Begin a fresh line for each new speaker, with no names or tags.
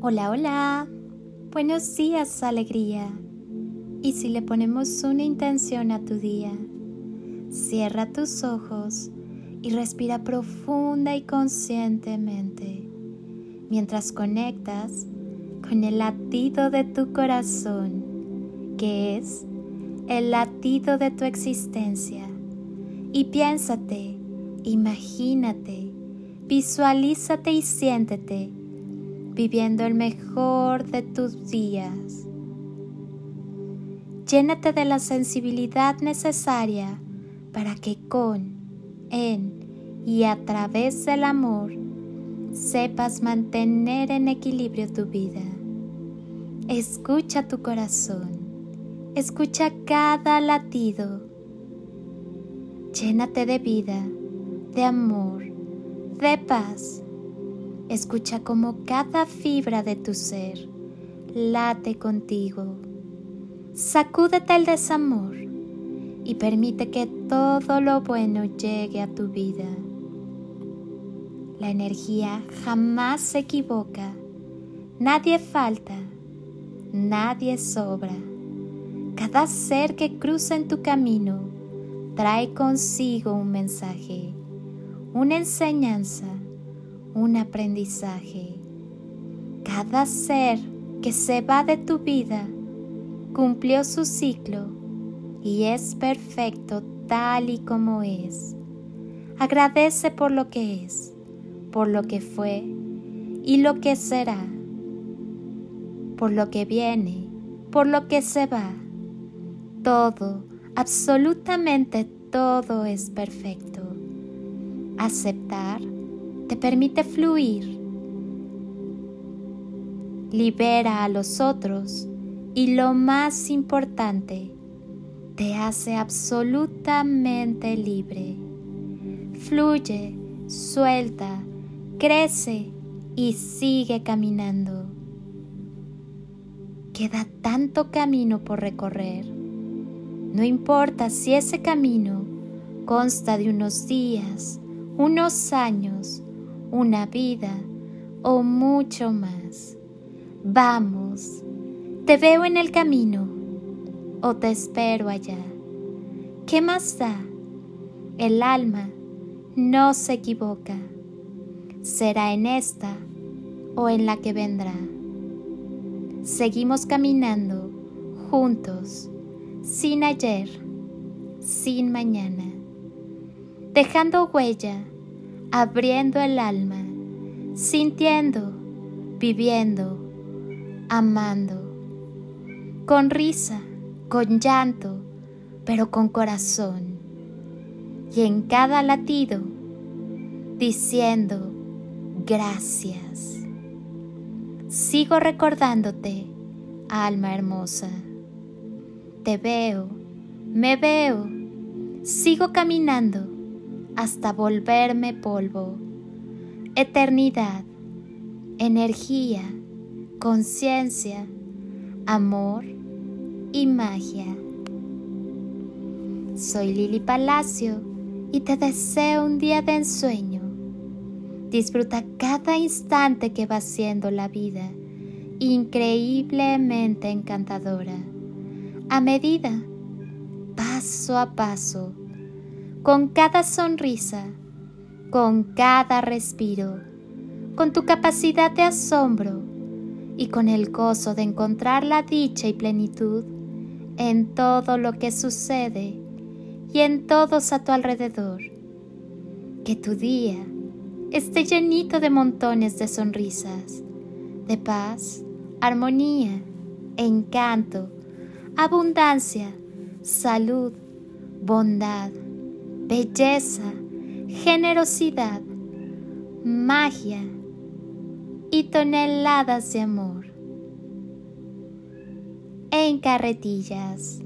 Hola, hola. Buenos días, alegría. Y si le ponemos una intención a tu día, cierra tus ojos y respira profunda y conscientemente mientras conectas con el latido de tu corazón, que es el latido de tu existencia. Y piénsate, imagínate, visualízate y siéntete viviendo el mejor de tus días. Llénate de la sensibilidad necesaria para que con, en y a través del amor sepas mantener en equilibrio tu vida. Escucha tu corazón, escucha cada latido. Llénate de vida, de amor, de paz Escucha cómo cada fibra de tu ser late contigo. Sacúdete el desamor y permite que todo lo bueno llegue a tu vida. La energía jamás se equivoca, nadie falta, nadie sobra. Cada ser que cruza en tu camino trae consigo un mensaje, una enseñanza un aprendizaje. Cada ser que se va de tu vida cumplió su ciclo y es perfecto tal y como es. Agradece por lo que es, por lo que fue y lo que será, por lo que viene, por lo que se va. Todo, absolutamente todo es perfecto. Aceptar te permite fluir, libera a los otros y lo más importante, te hace absolutamente libre. Fluye, suelta, crece y sigue caminando. Queda tanto camino por recorrer. No importa si ese camino consta de unos días, unos años una vida o mucho más. Vamos, te veo en el camino o te espero allá. ¿Qué más da? El alma no se equivoca. Será en esta o en la que vendrá. Seguimos caminando juntos, sin ayer, sin mañana, dejando huella abriendo el alma, sintiendo, viviendo, amando, con risa, con llanto, pero con corazón, y en cada latido, diciendo, gracias. Sigo recordándote, alma hermosa. Te veo, me veo, sigo caminando hasta volverme polvo. Eternidad, energía, conciencia, amor y magia. Soy Lili Palacio y te deseo un día de ensueño. Disfruta cada instante que va siendo la vida, increíblemente encantadora. A medida, paso a paso, con cada sonrisa, con cada respiro, con tu capacidad de asombro y con el gozo de encontrar la dicha y plenitud en todo lo que sucede y en todos a tu alrededor. Que tu día esté llenito de montones de sonrisas, de paz, armonía, encanto, abundancia, salud, bondad, belleza, generosidad, magia y toneladas de amor. En carretillas.